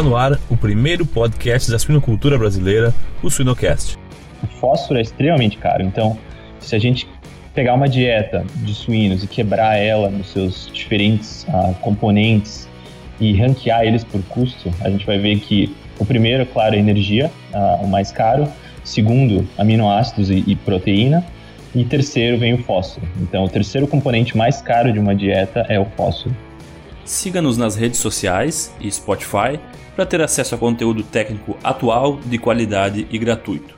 Está no ar o primeiro podcast da suinocultura brasileira, o Suinocast. O fósforo é extremamente caro, então se a gente pegar uma dieta de suínos e quebrar ela nos seus diferentes uh, componentes e ranquear eles por custo, a gente vai ver que o primeiro, claro, é energia, uh, o mais caro. Segundo, aminoácidos e, e proteína. E terceiro vem o fósforo. Então, o terceiro componente mais caro de uma dieta é o fósforo. Siga-nos nas redes sociais e Spotify para ter acesso a conteúdo técnico atual, de qualidade e gratuito.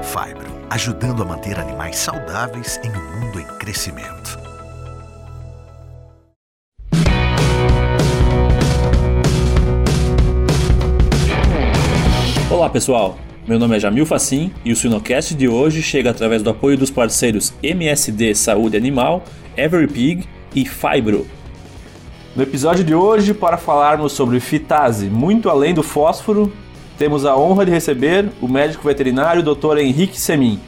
Fibro, ajudando a manter animais saudáveis em um mundo em crescimento. Olá pessoal, meu nome é Jamil Facim e o Sinocast de hoje chega através do apoio dos parceiros MSD Saúde Animal, Everypig e Fibro. No episódio de hoje, para falarmos sobre fitase, muito além do fósforo, temos a honra de receber o médico veterinário Dr. Henrique Semin.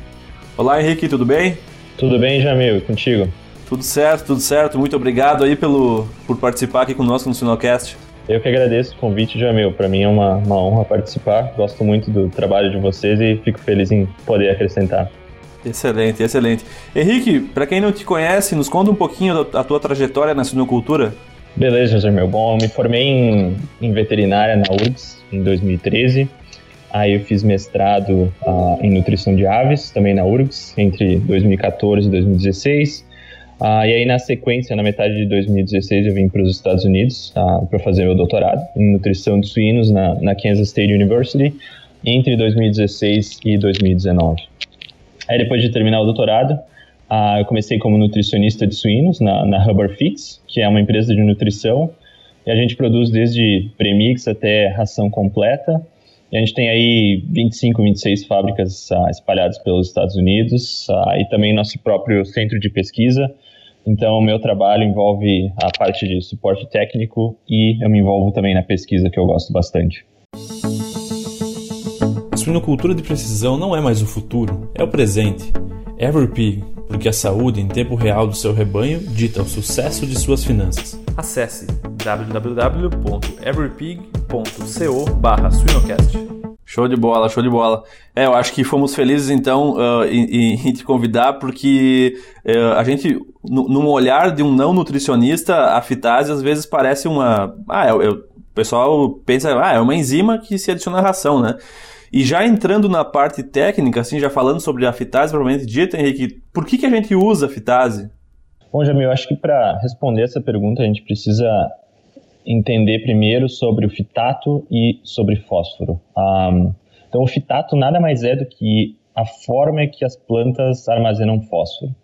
Olá Henrique, tudo bem? Tudo bem, Jamil, contigo? Tudo certo, tudo certo. Muito obrigado aí pelo, por participar aqui conosco no Sinocast. Eu que agradeço o convite, Jamil. Para mim é uma, uma honra participar. Gosto muito do trabalho de vocês e fico feliz em poder acrescentar. Excelente, excelente. Henrique, para quem não te conhece, nos conta um pouquinho da tua trajetória na sinocultura. Beleza, Jamil. Bom, eu me formei em, em veterinária na URGS em 2013. Aí eu fiz mestrado uh, em nutrição de aves, também na URGS, entre 2014 e 2016. Uh, e aí, na sequência, na metade de 2016, eu vim para os Estados Unidos uh, ah, para fazer meu doutorado em nutrição de suínos na, na Kansas State University entre 2016 e 2019. Aí, depois de terminar o doutorado, ah, eu comecei como nutricionista de suínos na, na Fix, que é uma empresa de nutrição, e a gente produz desde premix até ração completa. E a gente tem aí 25, 26 fábricas ah, espalhadas pelos Estados Unidos ah, e também nosso próprio centro de pesquisa. Então, o meu trabalho envolve a parte de suporte técnico e eu me envolvo também na pesquisa, que eu gosto bastante. A suinocultura de precisão não é mais o futuro, é o presente. Everpig, porque a saúde em tempo real do seu rebanho dita o sucesso de suas finanças. Acesse www.everpig.co/suinocast. Show de bola, show de bola. É, eu acho que fomos felizes então uh, em, em, te convidar porque uh, a gente, num olhar de um não nutricionista, a fitase às vezes parece uma. Ah, eu, eu, o pessoal pensa, ah, é uma enzima que se adiciona à ração, né? E já entrando na parte técnica, assim, já falando sobre a fitase propriamente dita, Henrique, por que, que a gente usa a fitase? Bom, Jamil, eu acho que para responder essa pergunta a gente precisa entender primeiro sobre o fitato e sobre fósforo. Um, então, o fitato nada mais é do que a forma que as plantas armazenam fósforo.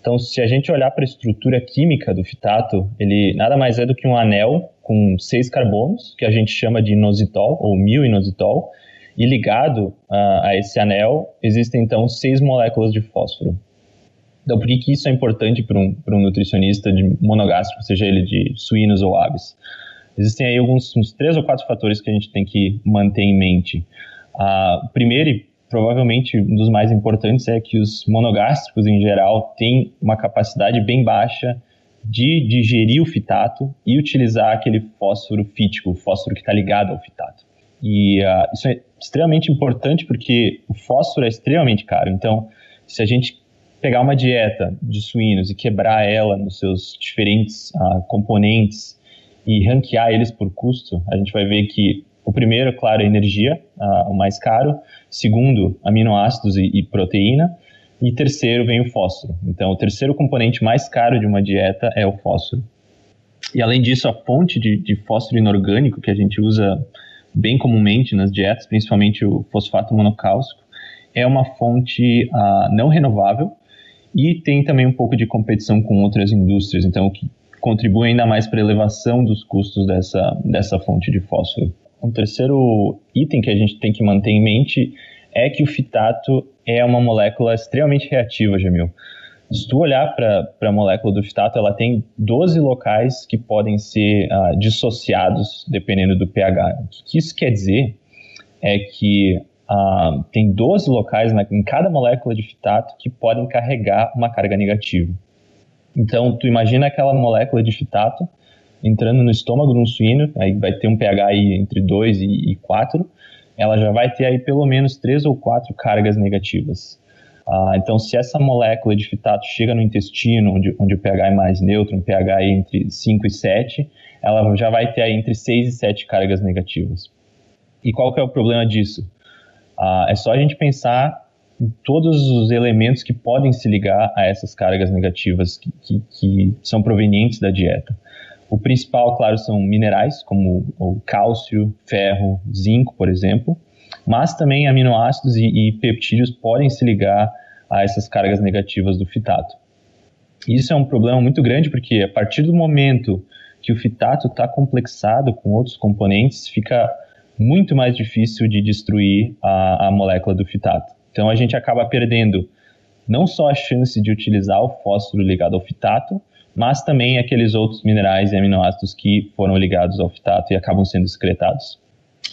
Então, se a gente olhar para a estrutura química do fitato, ele nada mais é do que um anel com seis carbonos, que a gente chama de inositol, ou mil-inositol, e ligado uh, a esse anel, existem então seis moléculas de fósforo. Então, por que, que isso é importante para um, um nutricionista de monogástrico, seja ele de suínos ou aves? Existem aí alguns uns três ou quatro fatores que a gente tem que manter em mente. Uh, primeiro, e provavelmente um dos mais importantes, é que os monogástricos, em geral, têm uma capacidade bem baixa de digerir o fitato e utilizar aquele fósforo fítico, o fósforo que está ligado ao fitato. E uh, isso é extremamente importante porque o fósforo é extremamente caro. Então, se a gente pegar uma dieta de suínos e quebrar ela nos seus diferentes uh, componentes e ranquear eles por custo, a gente vai ver que o primeiro, claro, é energia, uh, o mais caro. Segundo, aminoácidos e, e, proteína. E terceiro vem o fósforo. Então, o terceiro componente mais caro de uma dieta é o fósforo. E além disso, a fonte de, de fósforo inorgânico que a gente usa bem comumente nas dietas, principalmente o fosfato monocálcico, é uma fonte uh, não renovável e tem também um pouco de competição com outras indústrias, então o que contribui ainda mais para a elevação dos custos dessa, dessa fonte de fósforo. Um terceiro item que a gente tem que manter em mente é que o fitato é uma molécula extremamente reativa, Jamil. Se tu olhar para a molécula do fitato, ela tem 12 locais que podem ser uh, dissociados dependendo do pH. O que isso quer dizer é que uh, tem 12 locais na, em cada molécula de fitato que podem carregar uma carga negativa. Então, tu imagina aquela molécula de fitato entrando no estômago de um suíno, aí vai ter um pH aí entre 2 e 4, ela já vai ter aí pelo menos 3 ou 4 cargas negativas. Ah, então, se essa molécula de fitato chega no intestino, onde, onde o pH é mais neutro, um pH entre 5 e 7, ela já vai ter entre 6 e 7 cargas negativas. E qual que é o problema disso? Ah, é só a gente pensar em todos os elementos que podem se ligar a essas cargas negativas que, que, que são provenientes da dieta. O principal, claro, são minerais, como o cálcio, ferro, zinco, por exemplo, mas também aminoácidos e, e peptídeos podem se ligar a essas cargas negativas do fitato. Isso é um problema muito grande porque a partir do momento que o fitato está complexado com outros componentes, fica muito mais difícil de destruir a, a molécula do fitato. Então a gente acaba perdendo não só a chance de utilizar o fósforo ligado ao fitato, mas também aqueles outros minerais e aminoácidos que foram ligados ao fitato e acabam sendo excretados.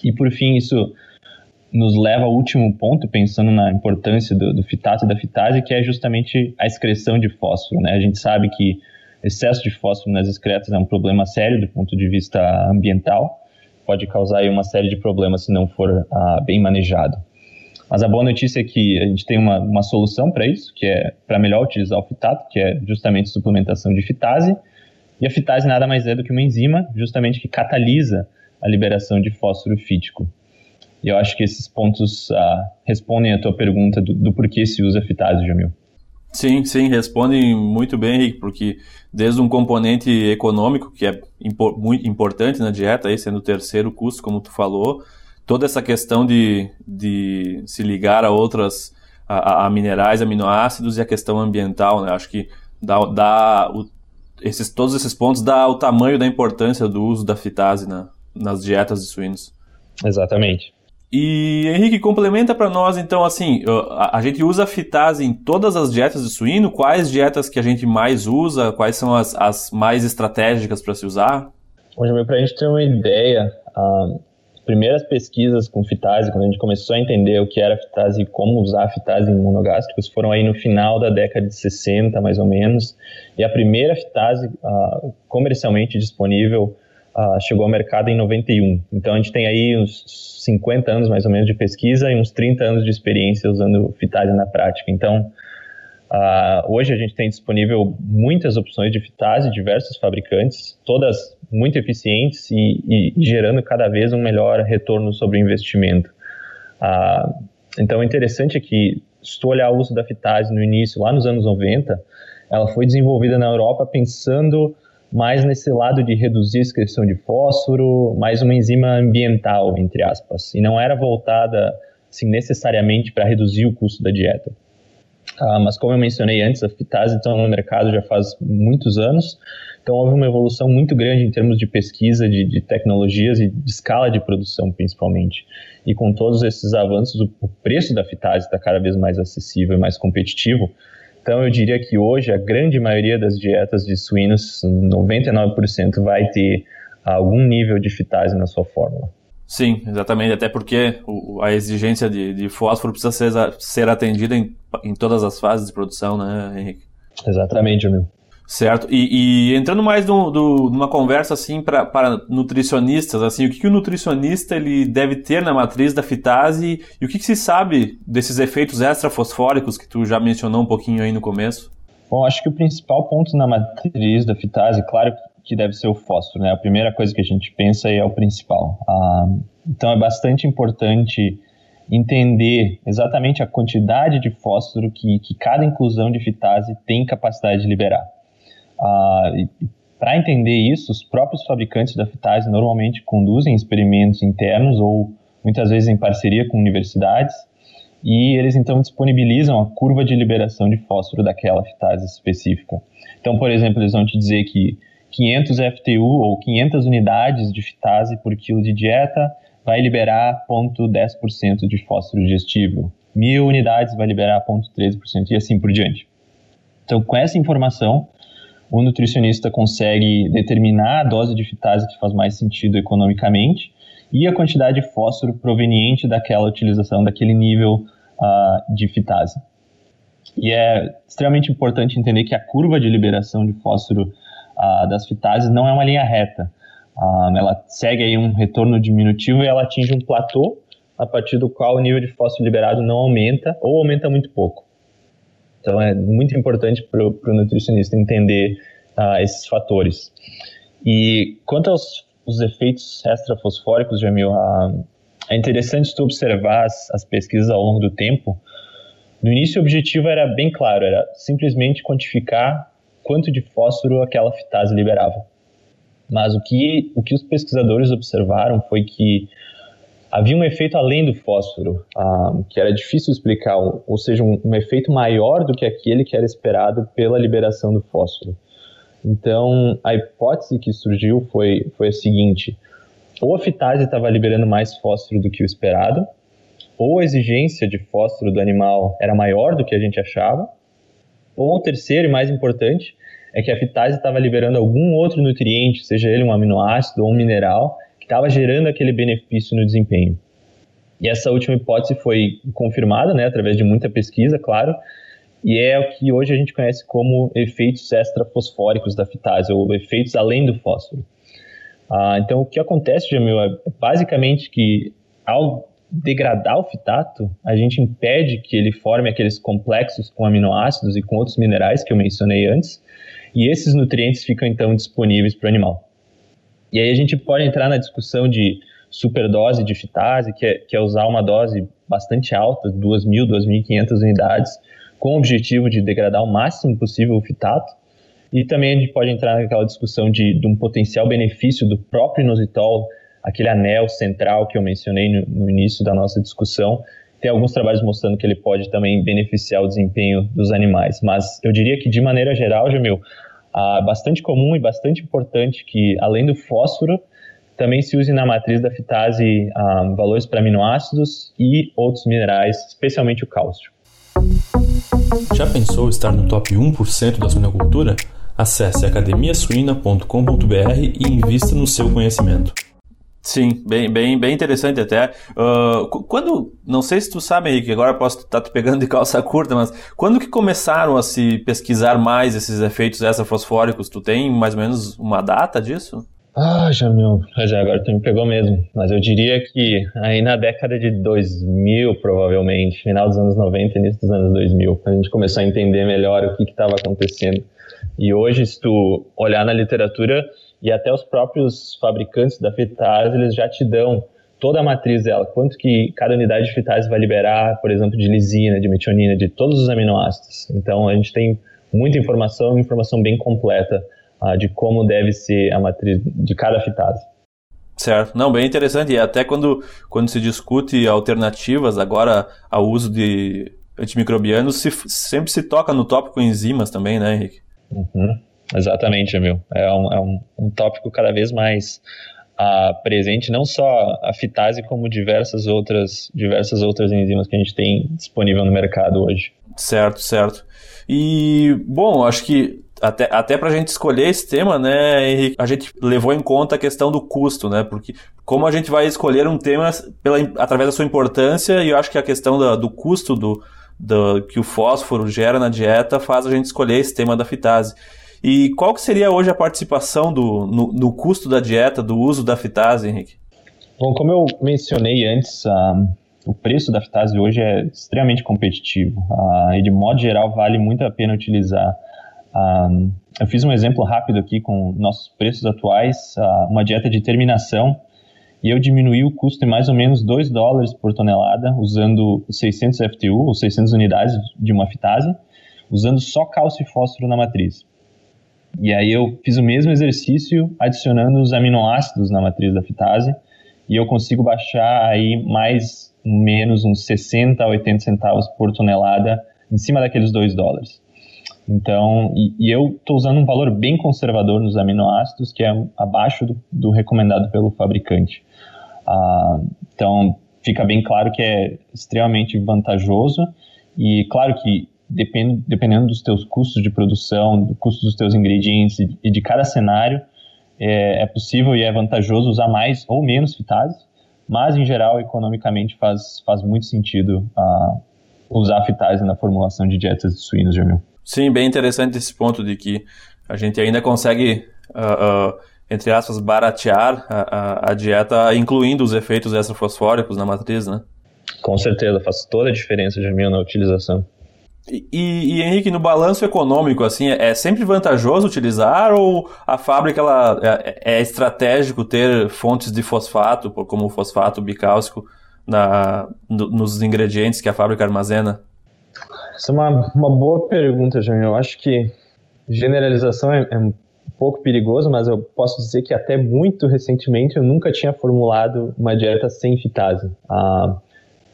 E por fim, isso nos leva ao último ponto, pensando na importância do, do fitato e da fitase, que é justamente a excreção de fósforo. Né? A gente sabe que excesso de fósforo nas excretas é um problema sério do ponto de vista ambiental, pode causar uma série de problemas se não for ah, bem manejado. Mas a boa notícia é que a gente tem uma, uma solução para isso, que é para melhor utilizar o fitato, que é justamente suplementação de fitase. E a fitase nada mais é do que uma enzima, justamente que catalisa a liberação de fósforo fítico. E eu acho que esses pontos uh, respondem a tua pergunta do, do porquê se usa fitase, Jamil. Sim, sim, respondem muito bem, Henrique, porque desde um componente econômico, que é impor, muito importante na dieta, aí sendo o terceiro custo, como tu falou, toda essa questão de, de se ligar a outras, a, a minerais, aminoácidos e a questão ambiental, né? Acho que dá, dá o, esses, todos esses pontos dá o tamanho da importância do uso da fitase na, nas dietas de suínos. Exatamente. E Henrique, complementa para nós então assim, a, gente usa fitase em todas as dietas de suíno, quais dietas que a gente mais usa, quais são as, as mais estratégicas para se usar? Hoje, para a gente ter uma ideia, uh, primeiras pesquisas com fitase, quando a gente começou a entender o que era fitase e como usar fitase em monogástricos, foram aí no final da década de 60, mais ou menos. E a primeira fitase comercialmente disponível uh, chegou ao mercado em 91. Então a gente tem aí uns 50 anos mais ou menos de pesquisa e uns 30 anos de experiência usando fitase na prática. Então, Uh, hoje a gente tem disponível muitas opções de fitase, diversos fabricantes, todas muito eficientes e, e gerando cada vez um melhor retorno sobre o investimento. Uh, então, o interessante é que, se tu olhar o uso da fitase no início, lá nos anos 90, ela foi desenvolvida na Europa pensando mais nesse lado de reduzir a excreção de fósforo, mais uma enzima ambiental, entre aspas, e não era voltada assim, necessariamente para reduzir o custo da dieta. Ah, mas como eu mencionei antes, a fitase está no mercado já faz muitos anos, então houve uma evolução muito grande em termos de pesquisa, de, de tecnologias e de escala de produção, principalmente. E com todos esses avanços, o, o preço da fitase está cada vez mais acessível e mais competitivo. Então eu diria que hoje a grande maioria das dietas de suínos, 99%, vai ter algum nível de fitase na sua fórmula. Sim, exatamente, até porque a exigência de, de, fósforo precisa ser, ser atendida em, em todas as fases de produção, né, Henrique? Exatamente, meu. Certo. E, e, entrando mais no, do, numa conversa assim para nutricionistas, assim, o que, que, o nutricionista ele deve ter na matriz da fitase e o que, que se sabe desses efeitos extrafosfóricos que tu já mencionou um pouquinho aí no começo? Bom, acho que o principal ponto na matriz da fitase, claro que deve ser o fósforo, né? A primeira coisa que a gente pensa é o principal. Ah, então é bastante importante entender exatamente a quantidade de fósforo que, que cada inclusão de fitase tem capacidade de liberar. Ah, Para entender isso, os próprios fabricantes da fitase normalmente conduzem experimentos internos ou muitas vezes em parceria com universidades e eles então disponibilizam a curva de liberação de fósforo daquela fitase específica. Então, por exemplo, eles vão te dizer que 500 FTU ou 500 unidades de fitase por quilo de dieta vai liberar 0,10% de fósforo digestível. 1.000 unidades vai liberar 0,13% e assim por diante. Então, com essa informação, o nutricionista consegue determinar a dose de fitase que faz mais sentido economicamente e a quantidade de fósforo proveniente daquela utilização, daquele nível uh, de fitase. E é extremamente importante entender que a curva de liberação de fósforo uh, das fitases não é uma linha reta. Uh, ela segue aí um retorno diminutivo e ela atinge um platô a partir do qual o nível de fósforo liberado não aumenta ou aumenta muito pouco. Então é muito importante para o nutricionista entender uh, esses fatores. E quanto aos os efeitos extrafosfóricos, Jamil, uh, é interessante tu observar as, as pesquisas ao longo do tempo. No início, o objetivo era bem claro, era simplesmente quantificar quanto de fósforo aquela fitase liberava. Mas o que, o que os pesquisadores observaram foi que havia um efeito além do fósforo, ah, que era difícil explicar, ou seja, um, um, efeito maior do que aquele que era esperado pela liberação do fósforo. Então, a hipótese que surgiu foi, foi a seguinte: ou a fitase estava liberando mais fósforo do que o esperado, ou a exigência de fósforo do animal era maior do que a gente achava, ou o terceiro e mais importante é que a fitase estava liberando algum outro nutriente, seja ele um aminoácido ou um mineral, que estava gerando aquele benefício no desempenho. E essa última hipótese foi confirmada, né, através de muita pesquisa, claro, e é o que hoje a gente conhece como efeitos extrafosfóricos da fitase, ou efeitos além do fósforo. Ah, então, o que acontece, Jamil, é basicamente que ao degradar o fitato, a gente impede que ele forme aqueles complexos com aminoácidos e com outros minerais que eu mencionei antes, e esses nutrientes ficam então disponíveis para o animal. E aí a gente pode entrar na discussão de superdose de fitase, que é, que é usar uma dose bastante alta, 2.000, 2.500 unidades, com o objetivo de degradar o máximo possível o fitato. E também a gente pode entrar naquela discussão de, de um potencial benefício do próprio inositol, aquele anel central que eu mencionei no, no início da nossa discussão. Tem alguns trabalhos mostrando que ele pode também beneficiar o desempenho dos animais. Mas eu diria que, de maneira geral, Jamil, ah, bastante comum e bastante importante que, além do fósforo, também se use na matriz da fitase ah, valores para aminoácidos e outros minerais, especialmente o cálcio. Já pensou estar no top 1% da suinocultura? Acesse academiasuina.com.br e invista no seu conhecimento. Sim, bem, bem, bem interessante até. Uh, quando, não sei se tu sabe, Henrique, agora posso estar te pegando de calça curta, mas quando que começaram a se pesquisar mais esses efeitos extrafosfóricos? Tu tem mais ou menos uma data disso? Ah, Jamil, já agora tu me pegou mesmo. Mas eu diria que aí na década de 2000, provavelmente, final dos anos 90, início dos anos 2000, a gente começou a entender melhor o que estava acontecendo. E hoje, se tu olhar na literatura, e até os próprios fabricantes da fitase, eles já te dão toda a matriz dela, quanto que cada unidade de fitase vai liberar, por exemplo, de lisina, de metionina, de todos os aminoácidos. Então a gente tem muita informação, uma informação bem completa uh, de como deve ser a matriz de cada fitase. Certo, não, bem interessante. E até quando, quando se discute alternativas agora ao uso de antimicrobianos, se, sempre se toca no tópico enzimas também, né, Henrique? Uhum. Exatamente, Emil. É um, é um, um tópico cada vez mais uh, presente, não só a fitase, como diversas outras, diversas outras enzimas que a gente tem disponível no mercado hoje. Certo, certo. E, bom, acho que até, até para a gente escolher esse tema, né, Henrique, a gente levou em conta a questão do custo, né? Porque como a gente vai escolher um tema pela, através da sua importância, e eu acho que a questão da, do custo do, do, que o fósforo gera na dieta faz a gente escolher esse tema da fitase. E qual que seria hoje a participação do, no, no custo da dieta, do uso da fitase, Henrique? Bom, como eu mencionei antes, uh, o preço da fitase hoje é extremamente competitivo uh, e, de modo geral, vale muito a pena utilizar. Uh, eu fiz um exemplo rápido aqui com nossos preços atuais, uma dieta de terminação, e eu diminuí o custo em mais ou menos 2 dólares por tonelada, usando 600 FTU, ou 600 unidades de uma fitase, usando só cálcio e fósforo na matriz. E aí eu fiz o mesmo exercício adicionando os aminoácidos na matriz da fitase e eu consigo baixar aí mais menos uns 60 a 80 centavos por tonelada em cima daqueles 2 dólares. Então, e, e eu estou usando um valor bem conservador nos aminoácidos, que é abaixo do, do recomendado pelo fabricante. Ah, então, fica bem claro que é extremamente vantajoso. E claro que depend, dependendo dos teus custos de produção, do custo dos teus ingredientes e, e de cada cenário, é, é, possível e é vantajoso usar mais ou menos fitase, mas em geral, economicamente, faz, faz muito sentido uh, usar fitase na formulação de dietas de suínos, Jamil. Sim, bem interessante esse ponto de que a gente ainda consegue uh, uh, entre aspas, baratear a, a, a, dieta, incluindo os efeitos extrafosfóricos na matriz, né? Com certeza, faz toda a diferença, Jamil, na utilização. E, e, Henrique, no balanço econômico, assim, é sempre vantajoso utilizar ou a fábrica ela, é, é estratégico ter fontes de fosfato, como o fosfato bicálcico, na, no, nos ingredientes que a fábrica armazena? Essa é uma, uma boa pergunta, Jamil. Eu acho que generalização é, é um pouco perigoso, mas eu posso dizer que até muito recentemente eu nunca tinha formulado uma dieta sem fitase. Ah,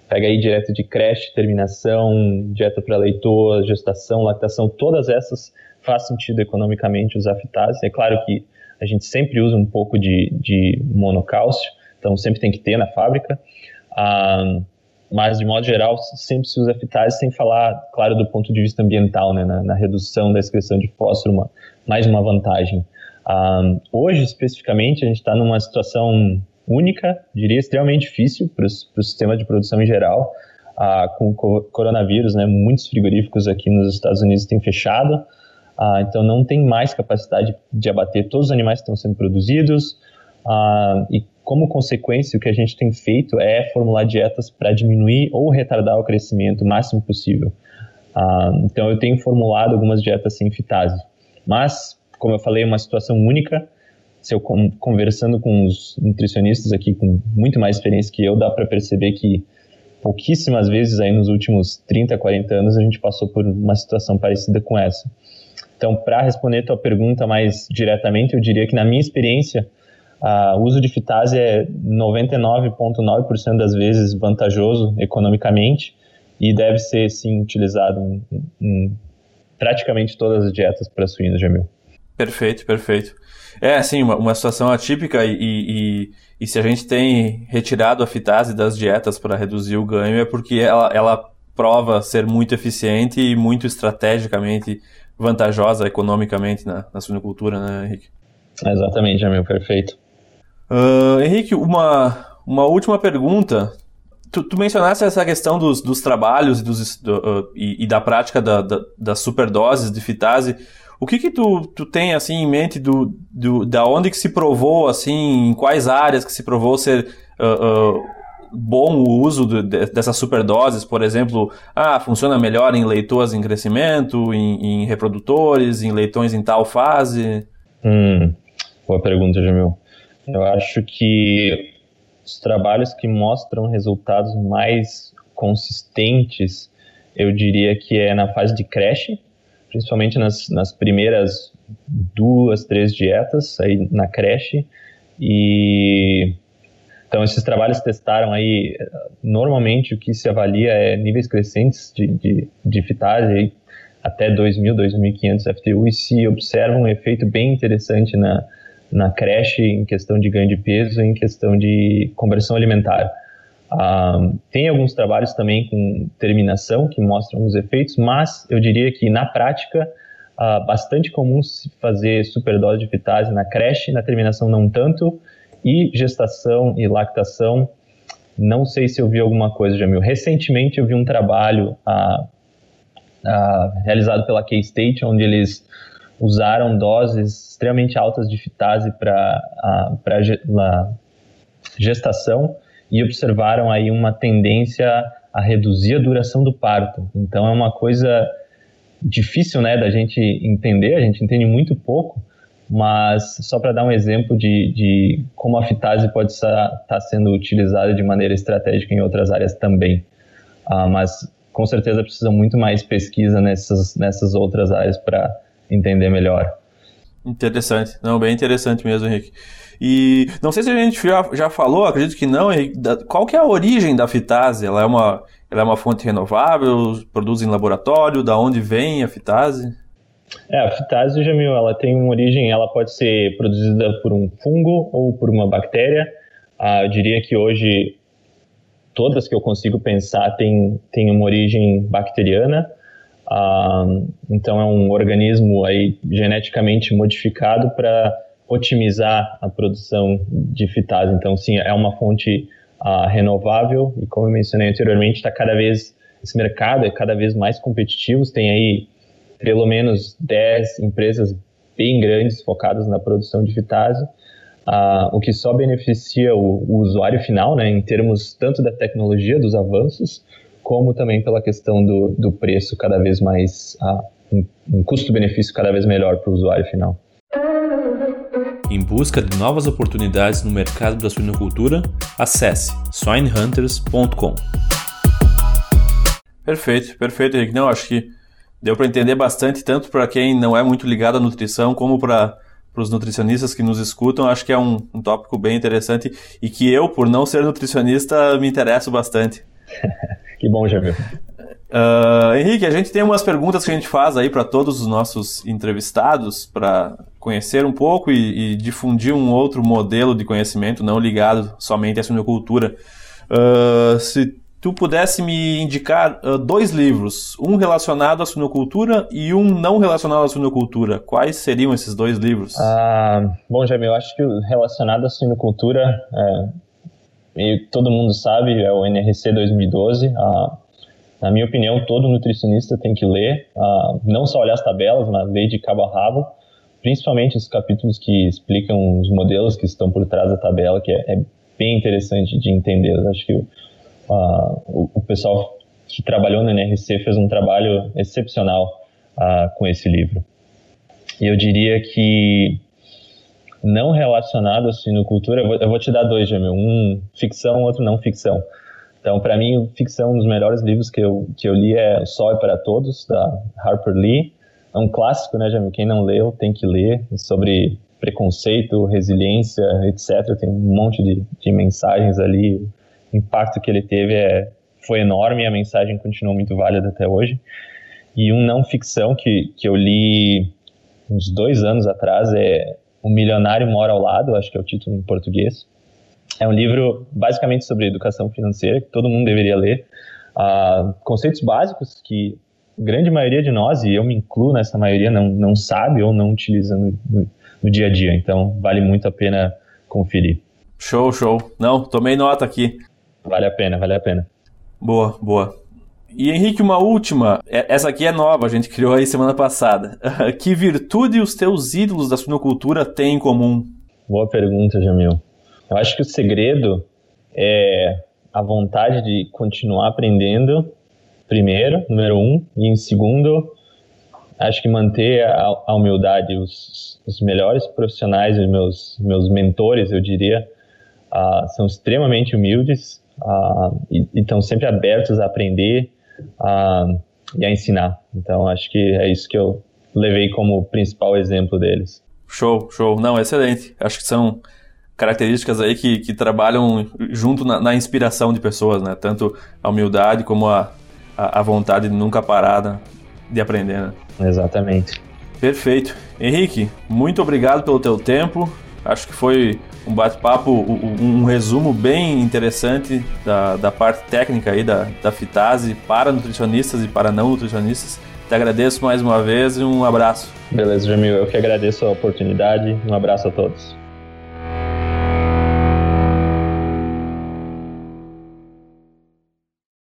Pega aí dieta de creche, terminação, dieta para leitor, gestação, lactação, todas essas faz sentido economicamente usar fitase. É claro que a gente sempre usa um pouco de, de monocálcio, então sempre tem que ter na fábrica. Ah, mas de modo geral sempre se usa fitase sem falar, claro, do ponto de vista ambiental, né, na, na redução da excreção de fósforo, uma, mais uma vantagem. Ah, hoje especificamente a gente está numa situação única, diria extremamente difícil para o sistema de produção em geral. Ah, com o coronavírus, né, muitos frigoríficos aqui nos Estados Unidos têm fechado, ah, então não tem mais capacidade de abater todos os animais que estão sendo produzidos. Ah, e como consequência, o que a gente tem feito é formular dietas para diminuir ou retardar o crescimento o máximo possível. Ah, então eu tenho formulado algumas dietas sem fitase, mas como eu falei, é uma situação única se eu conversando com os nutricionistas aqui com muito mais experiência que eu, dá para perceber que pouquíssimas vezes aí nos últimos 30, 40 anos a gente passou por uma situação parecida com essa. Então, para responder tua pergunta mais diretamente, eu diria que na minha experiência, o uso de fitase é 99,9% das vezes vantajoso economicamente e deve ser, sim, utilizado em, em praticamente todas as dietas para suínos, Jamil. Perfeito, perfeito. É, assim, uma, uma situação atípica e, e, e, se a gente tem retirado a fitase das dietas para reduzir o ganho é porque ela, ela prova ser muito eficiente e muito estrategicamente vantajosa economicamente na, na suinocultura, né, Henrique? Exatamente, Jamil, perfeito. Uh, Henrique, uma, uma última pergunta. Tu, tu, mencionaste essa questão dos, dos trabalhos e, dos, do, uh, e, e, da prática da, da, das superdoses de fitase. O que que tu, tu tem, assim, em mente do, do, da onde que se provou, assim, em quais áreas que se provou ser uh, uh, bom o uso de, de, dessas superdoses, por exemplo, ah, funciona melhor em leitoas em crescimento, em, em reprodutores, em leitões em tal fase? Hum, boa pergunta, Jamil. Eu acho que os trabalhos que mostram resultados mais consistentes, eu diria que é na fase de creche, principalmente nas, nas primeiras duas, três dietas aí na creche e então esses trabalhos testaram aí normalmente o que se avalia é níveis crescentes de, de, de fitase aí, até 2.000, 2.500 FTU e se observa um efeito bem interessante na, na creche em questão de ganho de peso em questão de conversão alimentar. Tem alguns trabalhos também com terminação que mostram os efeitos, mas eu diria que na prática uh, bastante comum se fazer superdose de fitase na creche, na terminação não tanto, e gestação e lactação. Não sei se eu vi alguma coisa, Jamil. Recentemente eu vi um trabalho uh, realizado pela K-State, onde eles usaram doses extremamente altas de fitase para gestação e observaram aí uma tendência a reduzir a duração do parto. Então é uma coisa difícil, né, da gente entender, a gente entende muito pouco, mas só para dar um exemplo de, de, como a fitase pode estar tá sendo utilizada de maneira estratégica em outras áreas também. Ah, mas com certeza precisa muito mais pesquisa nessas, nessas outras áreas para entender melhor. Interessante, não, bem interessante mesmo, Henrique. E não sei se a gente já, já falou, acredito que não, qual que é a origem da fitase? Ela é uma, ela é uma fonte renovável, produz em laboratório, da onde vem a fitase? É, a fitase, Jamil, ela tem uma origem, ela pode ser produzida por um fungo ou por uma bactéria. Ah, eu diria que hoje todas que eu consigo pensar têm, têm uma origem bacteriana. Ah, então é um organismo aí geneticamente modificado para otimizar a produção de fitase. Então, sim, é uma fonte uh, renovável e, como eu mencionei anteriormente, está cada vez esse mercado é cada vez mais competitivo. Tem aí pelo menos 10 empresas bem grandes focadas na produção de fitase, uh, o que só beneficia o, o, usuário final, né, em termos tanto da tecnologia, dos avanços, como também pela questão do, do preço cada vez mais, uh, um, um custo-benefício cada vez melhor para o usuário final. Em busca de novas oportunidades no mercado da suinocultura, acesse swinehunters.com. Perfeito, perfeito, Henrique. Não, acho que deu para entender bastante, tanto para quem não é muito ligado à nutrição, como para os nutricionistas que nos escutam. Acho que é um, um tópico bem interessante e que eu, por não ser nutricionista, me interesso bastante. Que bom, Jamil. Uh, Henrique, a gente tem umas perguntas que a gente faz aí para todos os nossos entrevistados para conhecer um pouco e, e, difundir um outro modelo de conhecimento não ligado somente à suinocultura. Uh, se tu pudesse me indicar uh, dois livros, um relacionado à suinocultura e um não relacionado à suinocultura, quais seriam esses dois livros? bom, Jaime, eu acho que o relacionado à suinocultura, é, todo mundo sabe, é o NRC 2012. Na minha opinião, todo nutricionista tem que ler, uh, não só olhar as tabelas, mas ler de cabo a rabo, principalmente os capítulos que explicam os modelos que estão por trás da tabela, que é, é bem interessante de entender. Eu acho que uh, o, o, pessoal que trabalhou no NRC fez um trabalho excepcional uh, com esse livro. E eu diria que não relacionado à suinocultura, eu vou, eu vou te dar dois, Jamil. Um ficção, outro não ficção. Então, para mim, ficção, um dos melhores livros que eu, que eu li é Sol é para Todos, da Harper Lee. É um clássico, né, Jamil? Quem não leu tem que ler, sobre preconceito, resiliência, etc. Tem um monte de, de mensagens ali. O impacto que ele teve é, foi enorme e a mensagem continua muito válida até hoje. E um não ficção que, que eu li uns dois anos atrás é O Milionário Mora ao Lado, acho que é o título em português é um livro basicamente sobre educação financeira, que todo mundo deveria ler. Uh, conceitos básicos que a grande maioria de nós, e eu me incluo nessa maioria, não, não sabe ou não utiliza no, no, no dia a dia. Então, vale muito a pena conferir. Show, show. Não, tomei nota aqui. Vale a pena, vale a pena. Boa, boa. E Henrique, uma última. É, essa aqui é nova, a gente criou aí semana passada. que virtude os teus ídolos da suinocultura têm em comum? Boa pergunta, Jamil. Eu acho que o segredo é a vontade de continuar aprendendo, primeiro, número um, e em segundo, acho que manter a, a humildade. Os, os, melhores profissionais, os meus, meus mentores, eu diria, uh, são extremamente humildes uh, e estão sempre abertos a aprender uh, e a ensinar. Então, acho que é isso que eu levei como principal exemplo deles. Show, show. Não, excelente. Acho que são características aí que, que trabalham junto na, na, inspiração de pessoas, né? Tanto a humildade como a, a, a vontade de nunca parar né? de aprender, né? Exatamente. Perfeito. Henrique, muito obrigado pelo teu tempo. Acho que foi um bate-papo, um, um, resumo bem interessante da, da parte técnica aí da, da Fitase para nutricionistas e para não nutricionistas. Te agradeço mais uma vez e um abraço. Beleza, Jamil. Eu que agradeço a oportunidade. Um abraço a todos.